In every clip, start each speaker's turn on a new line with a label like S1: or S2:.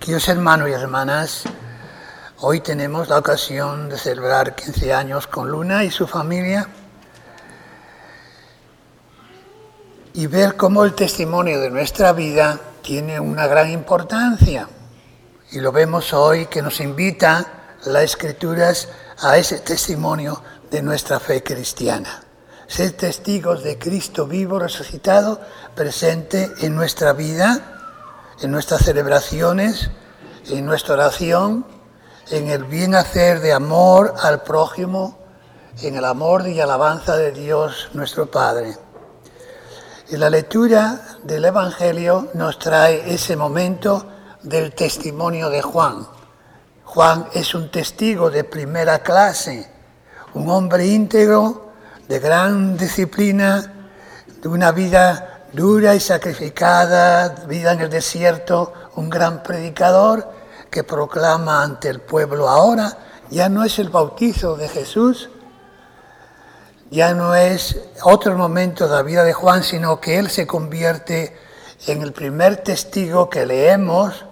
S1: Queridos hermanos y hermanas, hoy tenemos la ocasión de celebrar 15 años con Luna y su familia y ver cómo el testimonio de nuestra vida tiene una gran importancia. Y lo vemos hoy que nos invita las escrituras a ese testimonio de nuestra fe cristiana. Ser testigos de Cristo vivo, resucitado, presente en nuestra vida, en nuestras celebraciones, en nuestra oración, en el bien hacer de amor al prójimo, en el amor y alabanza de Dios nuestro Padre. Y la lectura del Evangelio nos trae ese momento del testimonio de Juan. Juan es un testigo de primera clase, un hombre íntegro, de gran disciplina, de una vida dura y sacrificada, vida en el desierto, un gran predicador que proclama ante el pueblo ahora, ya no es el bautizo de Jesús, ya no es otro momento de la vida de Juan, sino que él se convierte en el primer testigo que leemos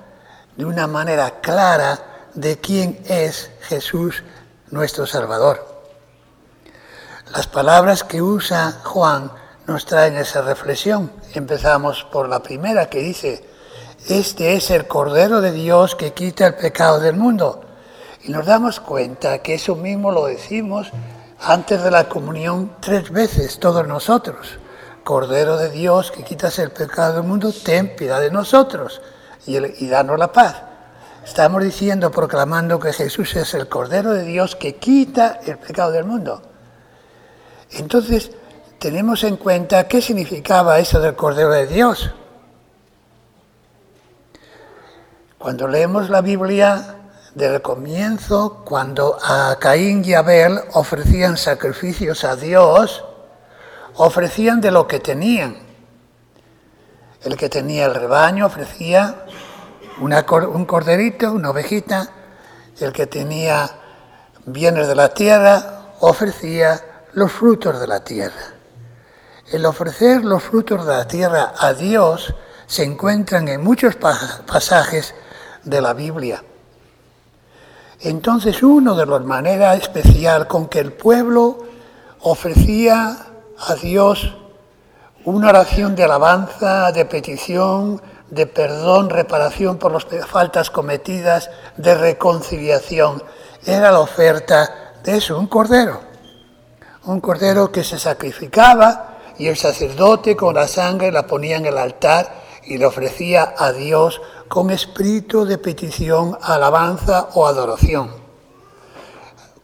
S1: de una manera clara de quién es Jesús nuestro Salvador. Las palabras que usa Juan nos traen esa reflexión. Empezamos por la primera que dice, este es el Cordero de Dios que quita el pecado del mundo. Y nos damos cuenta que eso mismo lo decimos antes de la comunión tres veces, todos nosotros. Cordero de Dios que quitas el pecado del mundo, ten piedad de nosotros y, y danos la paz. Estamos diciendo, proclamando que Jesús es el Cordero de Dios que quita el pecado del mundo. Entonces, tenemos en cuenta qué significaba eso del Cordero de Dios. Cuando leemos la Biblia del comienzo, cuando a Caín y Abel ofrecían sacrificios a Dios, ofrecían de lo que tenían. El que tenía el rebaño ofrecía un corderito, una ovejita, el que tenía bienes de la tierra ofrecía los frutos de la tierra. El ofrecer los frutos de la tierra a Dios se encuentran en muchos pasajes de la Biblia. Entonces, uno de las maneras especial con que el pueblo ofrecía a Dios una oración de alabanza, de petición, de perdón, reparación por las faltas cometidas, de reconciliación, era la oferta de eso, un cordero un cordero que se sacrificaba y el sacerdote con la sangre la ponía en el altar y le ofrecía a Dios con espíritu de petición, alabanza o adoración.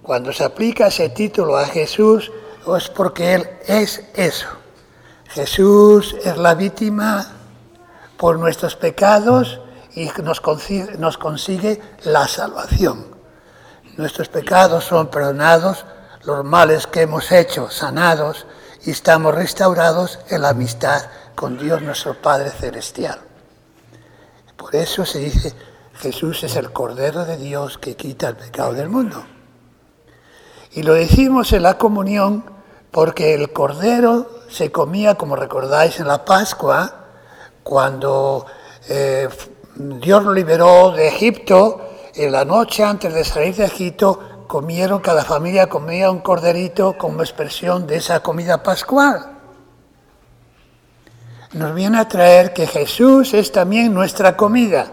S1: Cuando se aplica ese título a Jesús es porque Él es eso. Jesús es la víctima por nuestros pecados y nos consigue, nos consigue la salvación. Nuestros pecados son perdonados los males que hemos hecho sanados y estamos restaurados en la amistad con Dios nuestro Padre Celestial. Por eso se dice, Jesús es el Cordero de Dios que quita el pecado del mundo. Y lo decimos en la comunión porque el Cordero se comía, como recordáis, en la Pascua, cuando eh, Dios lo liberó de Egipto, en la noche antes de salir de Egipto, comieron, cada familia comía un corderito como expresión de esa comida pascual. Nos viene a traer que Jesús es también nuestra comida.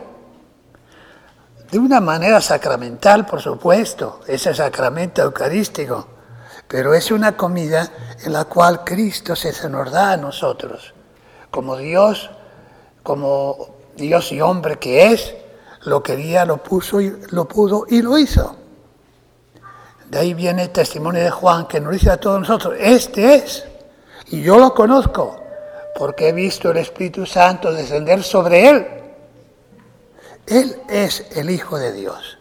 S1: De una manera sacramental, por supuesto, ese sacramento eucarístico, pero es una comida en la cual Cristo se nos da a nosotros. Como Dios, como Dios y hombre que es, lo quería, lo puso y lo pudo y lo hizo. De ahí viene el testimonio de Juan que nos dice a todos nosotros, este es. Y yo lo conozco porque he visto el Espíritu Santo descender sobre él. Él es el Hijo de Dios.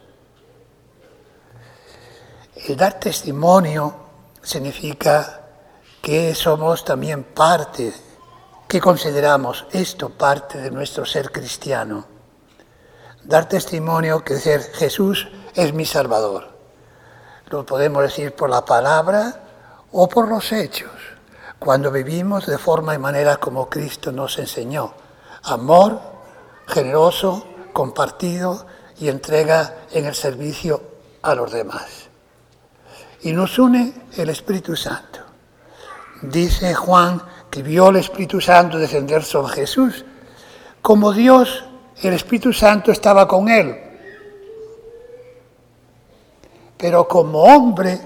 S1: El dar testimonio significa que somos también parte, que consideramos esto parte de nuestro ser cristiano. Dar testimonio que decir Jesús es mi Salvador. Lo podemos decir por la palabra o por los hechos, cuando vivimos de forma y manera como Cristo nos enseñó. Amor generoso, compartido y entrega en el servicio a los demás. Y nos une el Espíritu Santo. Dice Juan que vio el Espíritu Santo descender sobre Jesús. Como Dios, el Espíritu Santo estaba con él. Pero como hombre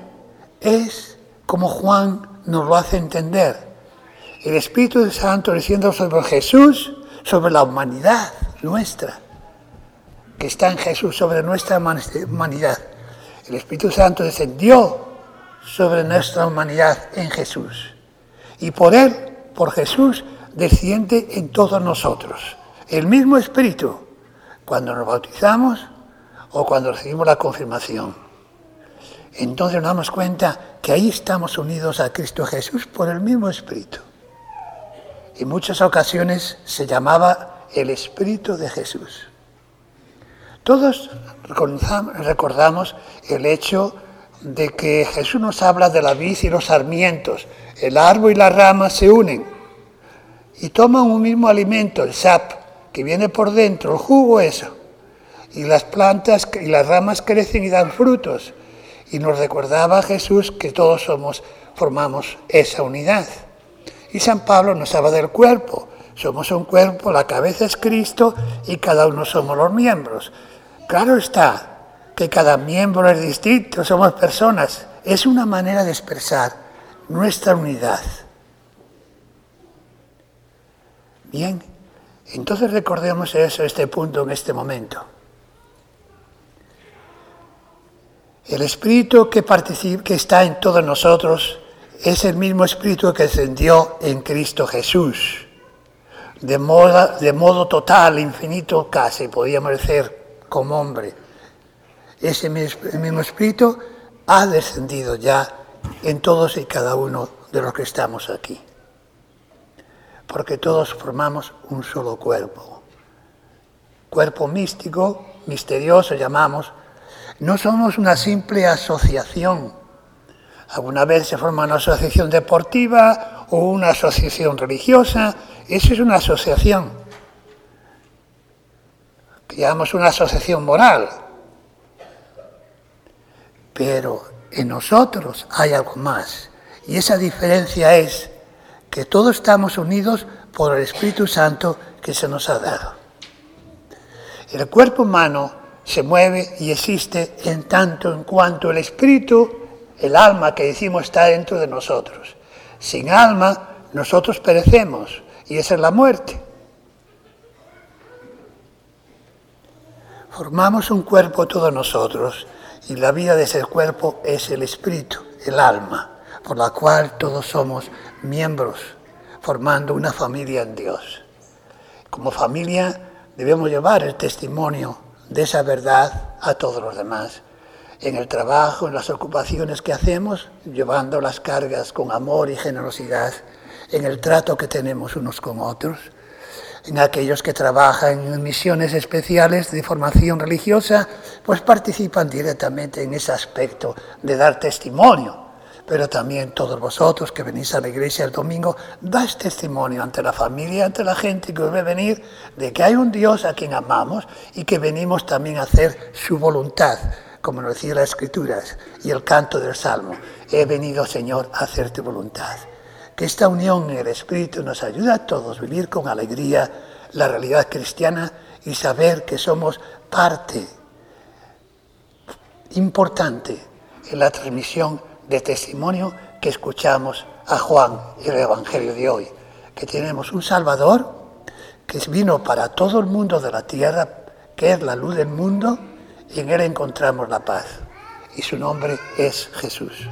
S1: es como Juan nos lo hace entender. El Espíritu Santo desciende sobre Jesús, sobre la humanidad nuestra, que está en Jesús, sobre nuestra humanidad. El Espíritu Santo descendió sobre nuestra humanidad en Jesús. Y por Él, por Jesús, desciende en todos nosotros. El mismo Espíritu, cuando nos bautizamos o cuando recibimos la confirmación. Entonces nos damos cuenta que ahí estamos unidos a Cristo Jesús por el mismo Espíritu. En muchas ocasiones se llamaba el Espíritu de Jesús. Todos recordamos el hecho de que Jesús nos habla de la vid y los sarmientos. El árbol y la rama se unen y toman un mismo alimento, el sap, que viene por dentro, el jugo eso. Y las plantas y las ramas crecen y dan frutos. Y nos recordaba Jesús que todos somos, formamos esa unidad. Y San Pablo nos habla del cuerpo. Somos un cuerpo, la cabeza es Cristo y cada uno somos los miembros. Claro está que cada miembro es distinto, somos personas. Es una manera de expresar nuestra unidad. Bien, entonces recordemos eso, este punto en este momento. El Espíritu que, que está en todos nosotros es el mismo Espíritu que descendió en Cristo Jesús. De modo, total, infinito casi, podíamos decir, como hombre. Ese mismo Espíritu ha descendido ya en todos y cada uno de los que estamos aquí. Porque todos formamos un solo cuerpo. Cuerpo místico, misterioso llamamos. No somos una simple asociación. Alguna vez se forma una asociación deportiva o una asociación religiosa. Eso es una asociación que llamamos una asociación moral. Pero en nosotros hay algo más. Y esa diferencia es que todos estamos unidos por el Espíritu Santo que se nos ha dado. El cuerpo humano se mueve y existe en tanto en cuanto el espíritu, el alma que decimos está dentro de nosotros. Sin alma nosotros perecemos y esa es la muerte. Formamos un cuerpo todos nosotros y la vida de ese cuerpo es el espíritu, el alma, por la cual todos somos miembros, formando una familia en Dios. Como familia debemos llevar el testimonio de esa verdad a todos los demás, en el trabajo, en las ocupaciones que hacemos, llevando las cargas con amor y generosidad, en el trato que tenemos unos con otros en aquellos que trabajan en misiones especiales de formación religiosa, pues participan directamente en ese aspecto de dar testimonio. Pero también todos vosotros que venís a la iglesia el domingo, dais testimonio ante la familia, ante la gente que os ve venir, de que hay un Dios a quien amamos y que venimos también a hacer su voluntad, como nos decía las Escrituras y el canto del Salmo. He venido, Señor, a hacer tu voluntad que esta unión en el Espíritu nos ayuda a todos a vivir con alegría la realidad cristiana y saber que somos parte importante en la transmisión de testimonio que escuchamos a Juan y el Evangelio de hoy, que tenemos un Salvador que vino para todo el mundo de la tierra, que es la luz del mundo, y en él encontramos la paz. Y su nombre es Jesús.